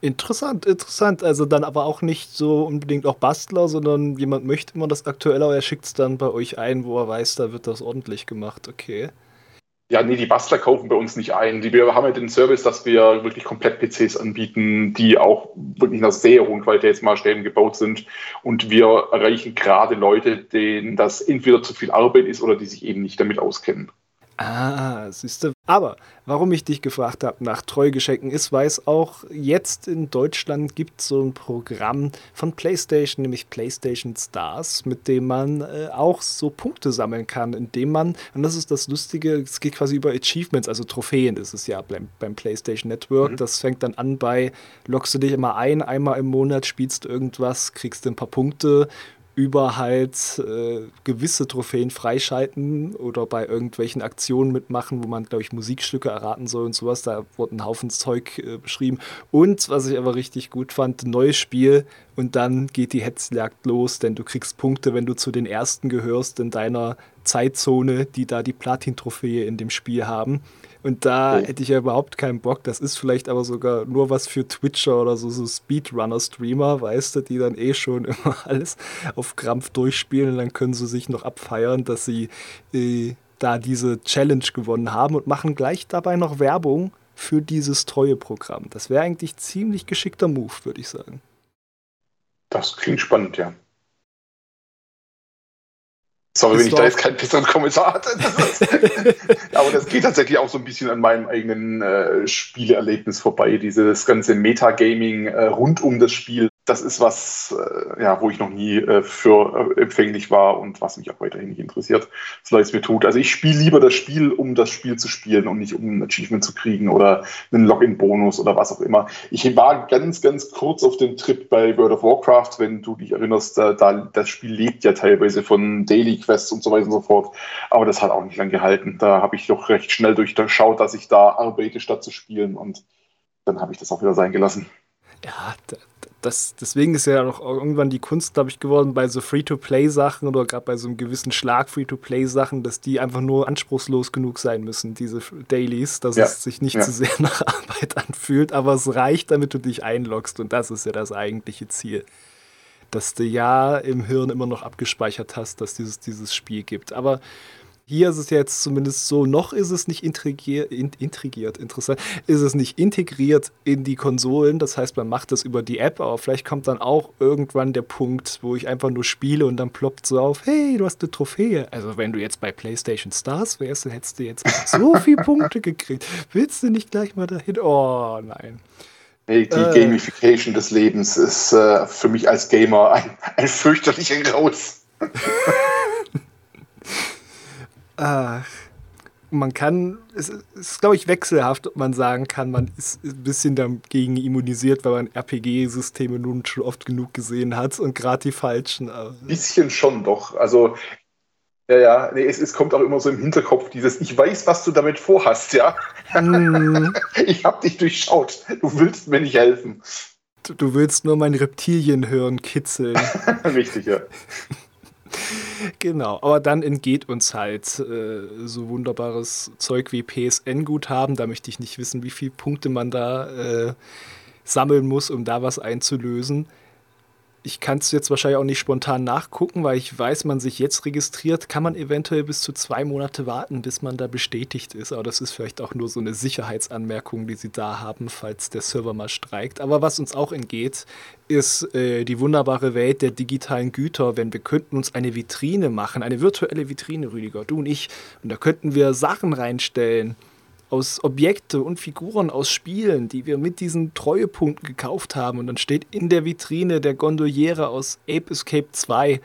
Interessant, interessant. Also dann aber auch nicht so unbedingt auch Bastler, sondern jemand möchte immer das aktuelle, er schickt es dann bei euch ein, wo er weiß, da wird das ordentlich gemacht. Okay. Ja, nee, die Bastler kaufen bei uns nicht ein. Wir haben ja den Service, dass wir wirklich komplett PCs anbieten, die auch wirklich nach sehr hohen Qualitätsmaßstäben gebaut sind. Und wir erreichen gerade Leute, denen das entweder zu viel Arbeit ist oder die sich eben nicht damit auskennen. Ah, siehst du. Aber warum ich dich gefragt habe nach Treugeschenken ist, weil es auch jetzt in Deutschland gibt so ein Programm von PlayStation, nämlich PlayStation Stars, mit dem man äh, auch so Punkte sammeln kann, indem man, und das ist das Lustige, es geht quasi über Achievements, also Trophäen ist es ja beim, beim PlayStation Network. Mhm. Das fängt dann an bei, lockst du dich immer ein, einmal im Monat spielst du irgendwas, kriegst du ein paar Punkte über halt äh, gewisse Trophäen freischalten oder bei irgendwelchen Aktionen mitmachen, wo man, glaube ich, Musikstücke erraten soll und sowas. Da wurde ein Haufen Zeug äh, beschrieben. Und, was ich aber richtig gut fand, neues Spiel und dann geht die Hetzjagd los, denn du kriegst Punkte, wenn du zu den Ersten gehörst in deiner Zeitzone, die da die Platin-Trophäe in dem Spiel haben. Und da okay. hätte ich ja überhaupt keinen Bock. Das ist vielleicht aber sogar nur was für Twitcher oder so, so Speedrunner-Streamer, weißt du, die dann eh schon immer alles auf Krampf durchspielen und dann können sie sich noch abfeiern, dass sie äh, da diese Challenge gewonnen haben und machen gleich dabei noch Werbung für dieses treue Programm. Das wäre eigentlich ziemlich geschickter Move, würde ich sagen. Das klingt spannend, ja. Sorry, wenn ich da jetzt keinen besseren Kommentar hatte. aber das geht tatsächlich auch so ein bisschen an meinem eigenen äh, Spieleerlebnis vorbei. Dieses ganze Metagaming äh, rund um das Spiel. Das ist was, äh, ja, wo ich noch nie äh, für äh, empfänglich war und was mich auch weiterhin nicht interessiert, so leid es mir tut. Also ich spiele lieber das Spiel, um das Spiel zu spielen und nicht um ein Achievement zu kriegen oder einen Login-Bonus oder was auch immer. Ich war ganz, ganz kurz auf dem Trip bei World of Warcraft, wenn du dich erinnerst, da, da das Spiel lebt ja teilweise von Daily Quests und so weiter und so fort. Aber das hat auch nicht lang gehalten. Da habe ich doch recht schnell durchschaut, dass ich da arbeite, statt zu spielen und dann habe ich das auch wieder sein gelassen. Ja, das, deswegen ist ja auch irgendwann die Kunst, glaube ich, geworden bei so Free-to-Play-Sachen oder gerade bei so einem gewissen Schlag Free-to-Play-Sachen, dass die einfach nur anspruchslos genug sein müssen, diese Dailies, dass ja. es sich nicht ja. zu sehr nach Arbeit anfühlt, aber es reicht, damit du dich einloggst und das ist ja das eigentliche Ziel. Dass du ja im Hirn immer noch abgespeichert hast, dass dieses, dieses Spiel gibt. Aber hier ist es jetzt zumindest so, noch ist es nicht intrigiert, intrigiert, interessant, ist es nicht integriert in die Konsolen. Das heißt, man macht das über die App, aber vielleicht kommt dann auch irgendwann der Punkt, wo ich einfach nur spiele und dann ploppt so auf, hey, du hast eine Trophäe. Also wenn du jetzt bei PlayStation Stars wärst, dann hättest du jetzt so viele Punkte gekriegt. Willst du nicht gleich mal dahin? Oh nein. Die äh, Gamification des Lebens ist äh, für mich als Gamer ein, ein fürchterlicher Graus. Ach, man kann, es ist, glaube ich, wechselhaft, ob man sagen kann, man ist ein bisschen dagegen immunisiert, weil man RPG-Systeme nun schon oft genug gesehen hat und gerade die falschen. Ein bisschen schon doch. Also, ja, ja, nee, es, es, kommt auch immer so im Hinterkopf dieses, ich weiß, was du damit vorhast, ja. Mm. ich habe dich durchschaut. Du willst mir nicht helfen. Du, du willst nur mein Reptilienhirn kitzeln. Richtig, ja. Genau, aber dann entgeht uns halt äh, so wunderbares Zeug wie PSN-Guthaben. Da möchte ich nicht wissen, wie viele Punkte man da äh, sammeln muss, um da was einzulösen ich kann es jetzt wahrscheinlich auch nicht spontan nachgucken, weil ich weiß, man sich jetzt registriert, kann man eventuell bis zu zwei Monate warten, bis man da bestätigt ist. Aber das ist vielleicht auch nur so eine Sicherheitsanmerkung, die sie da haben, falls der Server mal streikt. Aber was uns auch entgeht, ist äh, die wunderbare Welt der digitalen Güter, wenn wir könnten uns eine Vitrine machen, eine virtuelle Vitrine, Rüdiger, du und ich. Und da könnten wir Sachen reinstellen aus Objekte und Figuren aus Spielen, die wir mit diesen Treuepunkten gekauft haben. Und dann steht in der Vitrine der Gondoliere aus Ape Escape 2.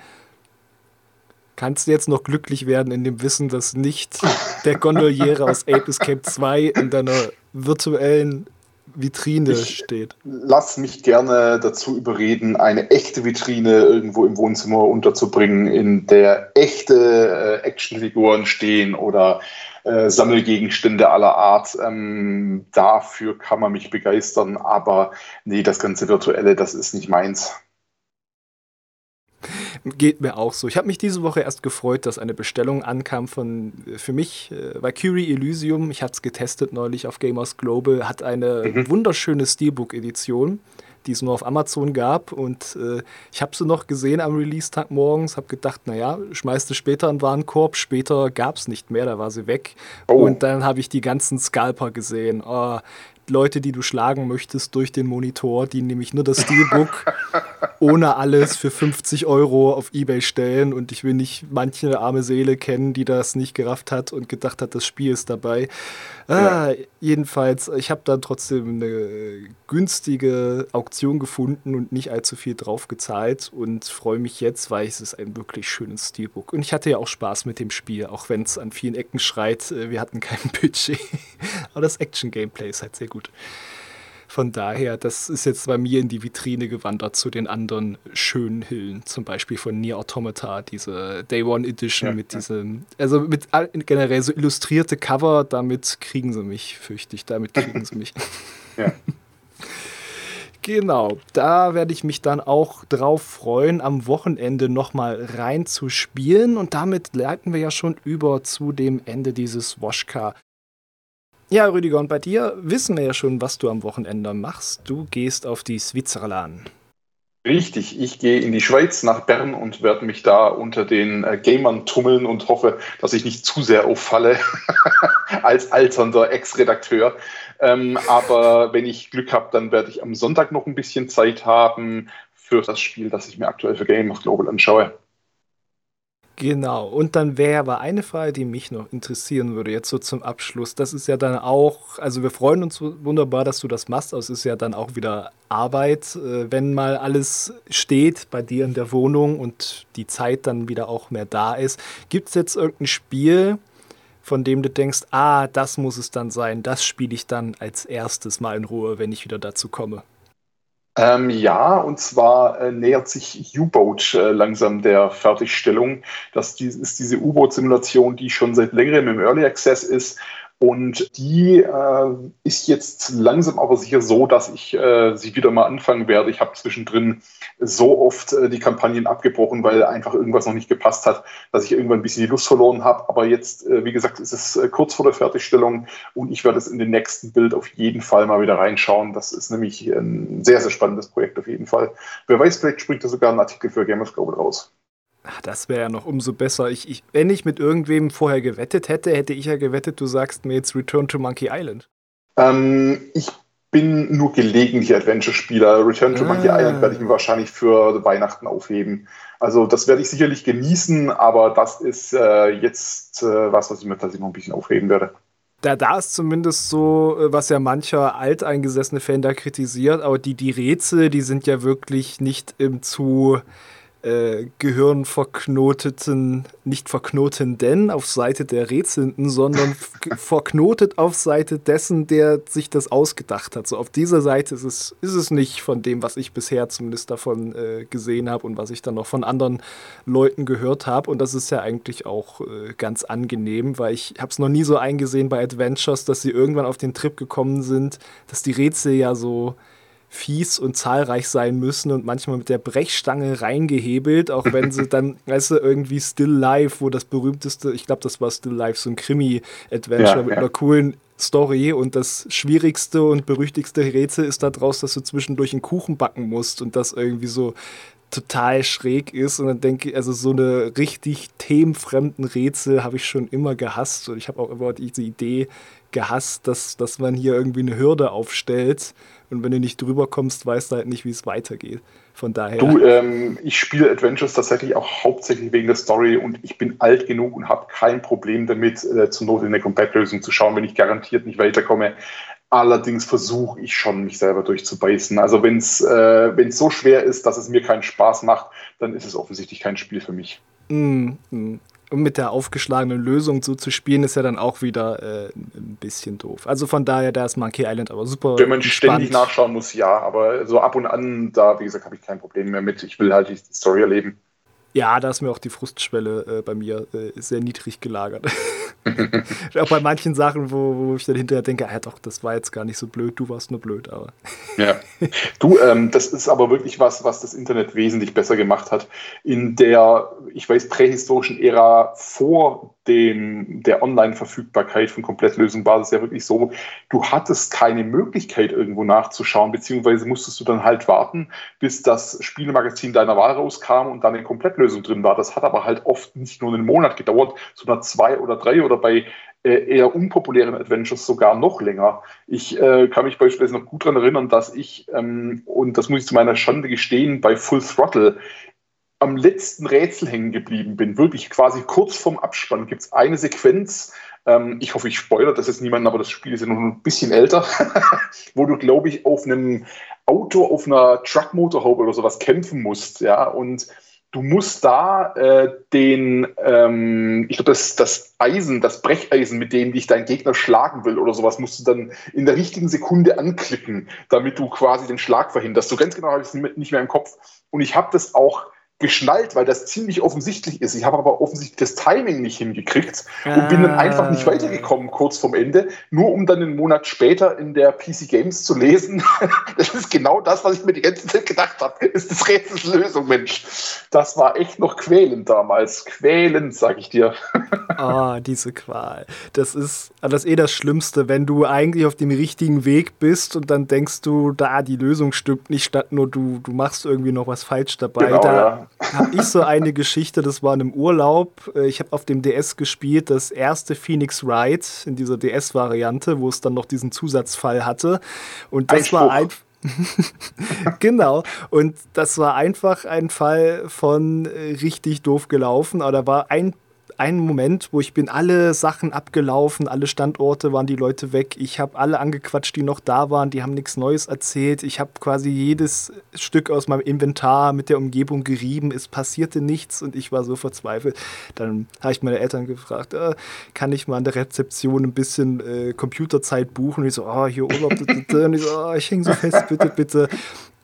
Kannst du jetzt noch glücklich werden in dem Wissen, dass nicht der Gondoliere aus Ape Escape 2 in deiner virtuellen Vitrine ich steht. Lass mich gerne dazu überreden, eine echte Vitrine irgendwo im Wohnzimmer unterzubringen, in der echte äh, Actionfiguren stehen oder äh, Sammelgegenstände aller Art. Ähm, dafür kann man mich begeistern, aber nee, das ganze Virtuelle, das ist nicht meins. Geht mir auch so. Ich habe mich diese Woche erst gefreut, dass eine Bestellung ankam von äh, für mich äh, Valkyrie Elysium. Ich hatte es getestet neulich auf Gamers Global, hat eine mhm. wunderschöne Steelbook-Edition die es nur auf Amazon gab. Und äh, ich habe sie noch gesehen am Release-Tag morgens, habe gedacht, naja, schmeißt du später in den Warenkorb. Später gab es nicht mehr, da war sie weg. Oh. Und dann habe ich die ganzen Scalper gesehen. Oh, Leute, die du schlagen möchtest durch den Monitor, die nämlich nur das Steelbook ohne alles für 50 Euro auf Ebay stellen und ich will nicht manche arme Seele kennen, die das nicht gerafft hat und gedacht hat, das Spiel ist dabei. Ah, ja. Jedenfalls, ich habe dann trotzdem eine günstige Auktion gefunden und nicht allzu viel drauf gezahlt und freue mich jetzt, weil es ist ein wirklich schönes Steelbook. Und ich hatte ja auch Spaß mit dem Spiel, auch wenn es an vielen Ecken schreit, äh, wir hatten kein Budget. Aber das Action-Gameplay ist halt sehr gut. Von daher, das ist jetzt bei mir in die Vitrine gewandert zu den anderen schönen Hüllen, zum Beispiel von Nier Automata, diese Day One Edition ja, mit ja. diesem, also mit generell so illustrierte Cover, damit kriegen sie mich, fürchte ich, damit kriegen sie mich. ja. Genau, da werde ich mich dann auch drauf freuen, am Wochenende nochmal reinzuspielen. Und damit leiten wir ja schon über zu dem Ende dieses Woschka. Ja, Rüdiger, und bei dir wissen wir ja schon, was du am Wochenende machst. Du gehst auf die Switzerland. Richtig, ich gehe in die Schweiz nach Bern und werde mich da unter den äh, Gamern tummeln und hoffe, dass ich nicht zu sehr auffalle als alternder Ex-Redakteur. Ähm, aber wenn ich Glück habe, dann werde ich am Sonntag noch ein bisschen Zeit haben für das Spiel, das ich mir aktuell für Game of Global anschaue. Genau, und dann wäre aber eine Frage, die mich noch interessieren würde, jetzt so zum Abschluss. Das ist ja dann auch, also wir freuen uns wunderbar, dass du das machst, aber es ist ja dann auch wieder Arbeit, äh, wenn mal alles steht bei dir in der Wohnung und die Zeit dann wieder auch mehr da ist. Gibt es jetzt irgendein Spiel, von dem du denkst, ah, das muss es dann sein, das spiele ich dann als erstes mal in Ruhe, wenn ich wieder dazu komme? Ähm, ja, und zwar äh, nähert sich U-Boat äh, langsam der Fertigstellung. Das ist diese U-Boot-Simulation, die schon seit längerem im Early Access ist und die äh, ist jetzt langsam aber sicher so, dass ich äh, sie wieder mal anfangen werde. Ich habe zwischendrin so oft äh, die Kampagnen abgebrochen, weil einfach irgendwas noch nicht gepasst hat, dass ich irgendwann ein bisschen die Lust verloren habe. Aber jetzt, äh, wie gesagt, ist es äh, kurz vor der Fertigstellung und ich werde es in den nächsten Bild auf jeden Fall mal wieder reinschauen. Das ist nämlich ein sehr, sehr spannendes Projekt auf jeden Fall. Wer weiß, vielleicht springt da sogar ein Artikel für Game of Global raus. Ach, das wäre ja noch umso besser. Ich, ich, wenn ich mit irgendwem vorher gewettet hätte, hätte ich ja gewettet, du sagst mir jetzt Return to Monkey Island. Ähm, ich bin nur gelegentlich Adventure-Spieler. Return to ah. Monkey Island werde ich mir wahrscheinlich für Weihnachten aufheben. Also das werde ich sicherlich genießen, aber das ist äh, jetzt äh, was, was ich mir tatsächlich noch ein bisschen aufheben werde. Da, da ist zumindest so, äh, was ja mancher alteingesessene Fan da kritisiert, aber die, die Rätsel, die sind ja wirklich nicht im zu äh, gehirnverknoteten, nicht verknotenden auf Seite der Rätselnden, sondern verknotet auf Seite dessen, der sich das ausgedacht hat. So auf dieser Seite ist es, ist es nicht von dem, was ich bisher zumindest davon äh, gesehen habe und was ich dann noch von anderen Leuten gehört habe. Und das ist ja eigentlich auch äh, ganz angenehm, weil ich habe es noch nie so eingesehen bei Adventures, dass sie irgendwann auf den Trip gekommen sind, dass die Rätsel ja so fies und zahlreich sein müssen und manchmal mit der Brechstange reingehebelt, auch wenn sie dann, weißt du, irgendwie Still Life, wo das berühmteste, ich glaube, das war Still Life, so ein Krimi-Adventure ja, mit ja. einer coolen Story und das schwierigste und berüchtigste Rätsel ist daraus, dass du zwischendurch einen Kuchen backen musst und das irgendwie so total schräg ist und dann denke ich, also so eine richtig themenfremden Rätsel habe ich schon immer gehasst und ich habe auch immer diese Idee gehasst, dass, dass man hier irgendwie eine Hürde aufstellt und wenn du nicht drüber kommst, weißt du halt nicht, wie es weitergeht. Von daher. Du, ähm, ich spiele Adventures tatsächlich auch hauptsächlich wegen der Story und ich bin alt genug und habe kein Problem damit, äh, zur Not in eine Komplettlösung zu schauen, wenn ich garantiert nicht weiterkomme. Allerdings versuche ich schon, mich selber durchzubeißen. Also wenn es äh, so schwer ist, dass es mir keinen Spaß macht, dann ist es offensichtlich kein Spiel für mich. Mm, mm um mit der aufgeschlagenen Lösung so zu spielen, ist ja dann auch wieder äh, ein bisschen doof. Also von daher, da ist Monkey Island aber super. Wenn man spannend. ständig nachschauen muss, ja, aber so ab und an, da, wie gesagt, habe ich kein Problem mehr mit. Ich will halt die Story erleben. Ja, da ist mir auch die Frustschwelle äh, bei mir äh, sehr niedrig gelagert. auch bei manchen Sachen, wo, wo, ich dann hinterher denke, ah, doch, das war jetzt gar nicht so blöd, du warst nur blöd, aber. ja. Du, ähm, das ist aber wirklich was, was das Internet wesentlich besser gemacht hat. In der, ich weiß, prähistorischen Ära vor dem, der Online-Verfügbarkeit von Komplettlösungen war es ja wirklich so, du hattest keine Möglichkeit, irgendwo nachzuschauen, beziehungsweise musstest du dann halt warten, bis das Spielemagazin deiner Wahl rauskam und dann eine Komplettlösung drin war. Das hat aber halt oft nicht nur einen Monat gedauert, sondern zwei oder drei oder bei äh, eher unpopulären Adventures sogar noch länger. Ich äh, kann mich beispielsweise noch gut daran erinnern, dass ich, ähm, und das muss ich zu meiner Schande gestehen, bei Full Throttle am letzten Rätsel hängen geblieben bin. Wirklich quasi kurz vorm Abspann gibt es eine Sequenz, ähm, ich hoffe, ich spoilere das jetzt niemanden, aber das Spiel ist ja noch ein bisschen älter, wo du, glaube ich, auf einem Auto, auf einer Truck-Motorhaube oder sowas kämpfen musst, ja, und du musst da äh, den, ähm, ich glaube, das, das Eisen, das Brecheisen, mit dem dich dein Gegner schlagen will oder sowas, musst du dann in der richtigen Sekunde anklicken, damit du quasi den Schlag verhinderst. So ganz genau habe ich es nicht mehr im Kopf. Und ich habe das auch geschnallt, weil das ziemlich offensichtlich ist. Ich habe aber offensichtlich das Timing nicht hingekriegt und ah. bin dann einfach nicht weitergekommen kurz vorm Ende, nur um dann einen Monat später in der PC Games zu lesen. das ist genau das, was ich mir die ganze Zeit gedacht habe. Ist das Rätsels Lösung, Mensch. Das war echt noch quälend damals. Quälend, sag ich dir. Ah, oh, diese Qual. Das ist das ist eh das Schlimmste, wenn du eigentlich auf dem richtigen Weg bist und dann denkst du, da die Lösung stimmt nicht, statt nur du, du machst irgendwie noch was falsch dabei. Genau, da, ja habe ich so eine Geschichte, das war in einem Urlaub. Äh, ich habe auf dem DS gespielt, das erste Phoenix Wright in dieser DS-Variante, wo es dann noch diesen Zusatzfall hatte. Und das Einspruch. war einfach genau. Und das war einfach ein Fall von äh, richtig doof gelaufen. Aber da war ein einen Moment, wo ich bin alle Sachen abgelaufen, alle Standorte waren die Leute weg. Ich habe alle angequatscht, die noch da waren, die haben nichts Neues erzählt. Ich habe quasi jedes Stück aus meinem Inventar mit der Umgebung gerieben. Es passierte nichts und ich war so verzweifelt. Dann habe ich meine Eltern gefragt, äh, kann ich mal an der Rezeption ein bisschen äh, Computerzeit buchen? Und ich so, oh, hier Urlaub. und ich so, oh, ich hänge so fest, bitte, bitte.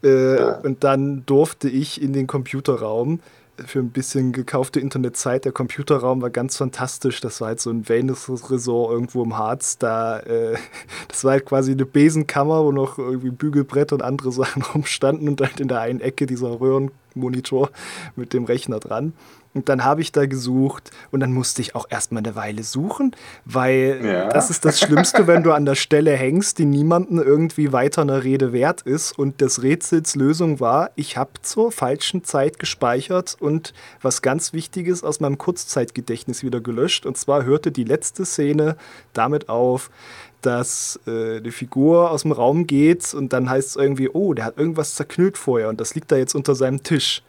Äh, und dann durfte ich in den Computerraum für ein bisschen gekaufte Internetzeit. Der Computerraum war ganz fantastisch. Das war halt so ein Wellness-Resort irgendwo im Harz. Da, äh, das war halt quasi eine Besenkammer, wo noch irgendwie Bügelbrett und andere Sachen rumstanden und halt in der einen Ecke dieser Röhrenmonitor mit dem Rechner dran. Und dann habe ich da gesucht und dann musste ich auch erstmal eine Weile suchen, weil ja. das ist das Schlimmste, wenn du an der Stelle hängst, die niemanden irgendwie weiter einer Rede wert ist. Und das Rätsels Lösung war, ich habe zur falschen Zeit gespeichert und was ganz Wichtiges aus meinem Kurzzeitgedächtnis wieder gelöscht. Und zwar hörte die letzte Szene damit auf, dass äh, eine Figur aus dem Raum geht und dann heißt es irgendwie, oh, der hat irgendwas zerknüllt vorher und das liegt da jetzt unter seinem Tisch.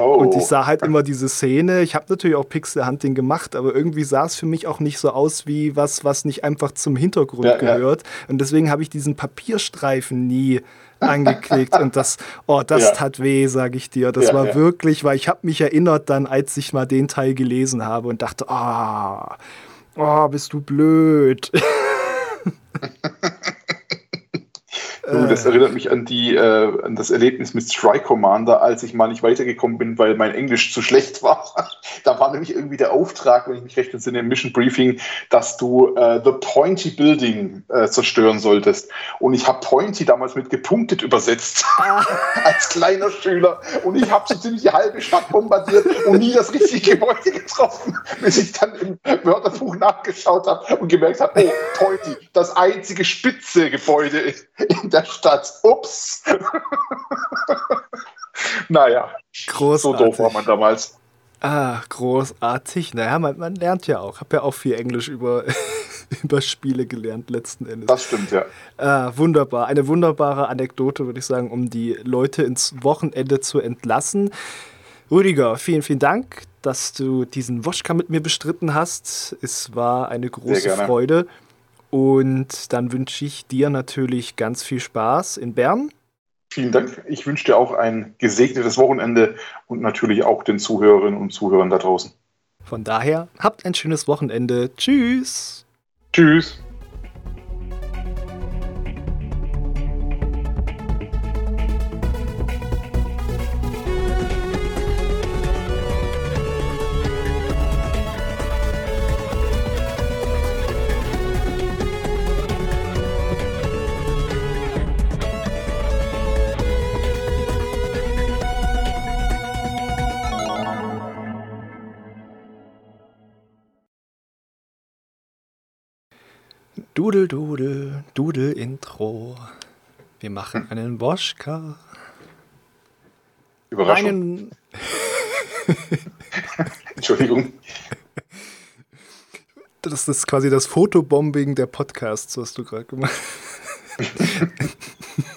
Oh. Und ich sah halt immer diese Szene. Ich habe natürlich auch Pixel Hunting gemacht, aber irgendwie sah es für mich auch nicht so aus wie was, was nicht einfach zum Hintergrund ja, gehört. Ja. Und deswegen habe ich diesen Papierstreifen nie angeklickt und das, oh, das ja. tat weh, sage ich dir. Das war wirklich, weil ich habe mich erinnert dann, als ich mal den Teil gelesen habe und dachte, ah, oh, oh, bist du blöd. Du, das äh. erinnert mich an, die, äh, an das Erlebnis mit Strike Commander, als ich mal nicht weitergekommen bin, weil mein Englisch zu schlecht war. da war nämlich irgendwie der Auftrag, wenn ich mich recht entsinne, im Mission Briefing, dass du äh, The Pointy Building äh, zerstören solltest. Und ich habe Pointy damals mit gepunktet übersetzt, ah. als kleiner Schüler. Und ich habe so ziemlich die halbe Stadt bombardiert und nie das richtige Gebäude getroffen, bis ich dann im Wörterbuch nachgeschaut habe und gemerkt habe, oh, Pointy, das einzige spitze Gebäude in der Stadt. Ups. naja, Großartig. so doof war man damals. Ah, großartig. Naja, man, man lernt ja auch. Ich habe ja auch viel Englisch über, über Spiele gelernt, letzten Endes. Das stimmt, ja. Ah, wunderbar. Eine wunderbare Anekdote, würde ich sagen, um die Leute ins Wochenende zu entlassen. Rüdiger, vielen, vielen Dank, dass du diesen Woschka mit mir bestritten hast. Es war eine große Freude. Und dann wünsche ich dir natürlich ganz viel Spaß in Bern. Vielen Dank. Ich wünsche dir auch ein gesegnetes Wochenende und natürlich auch den Zuhörerinnen und Zuhörern da draußen. Von daher, habt ein schönes Wochenende. Tschüss. Tschüss. Dudel, Dudel, Dudel Intro. Wir machen hm. einen Woschka. Überraschung. Einen Entschuldigung. Das ist quasi das Fotobombing der Podcasts, was du gerade gemacht hast.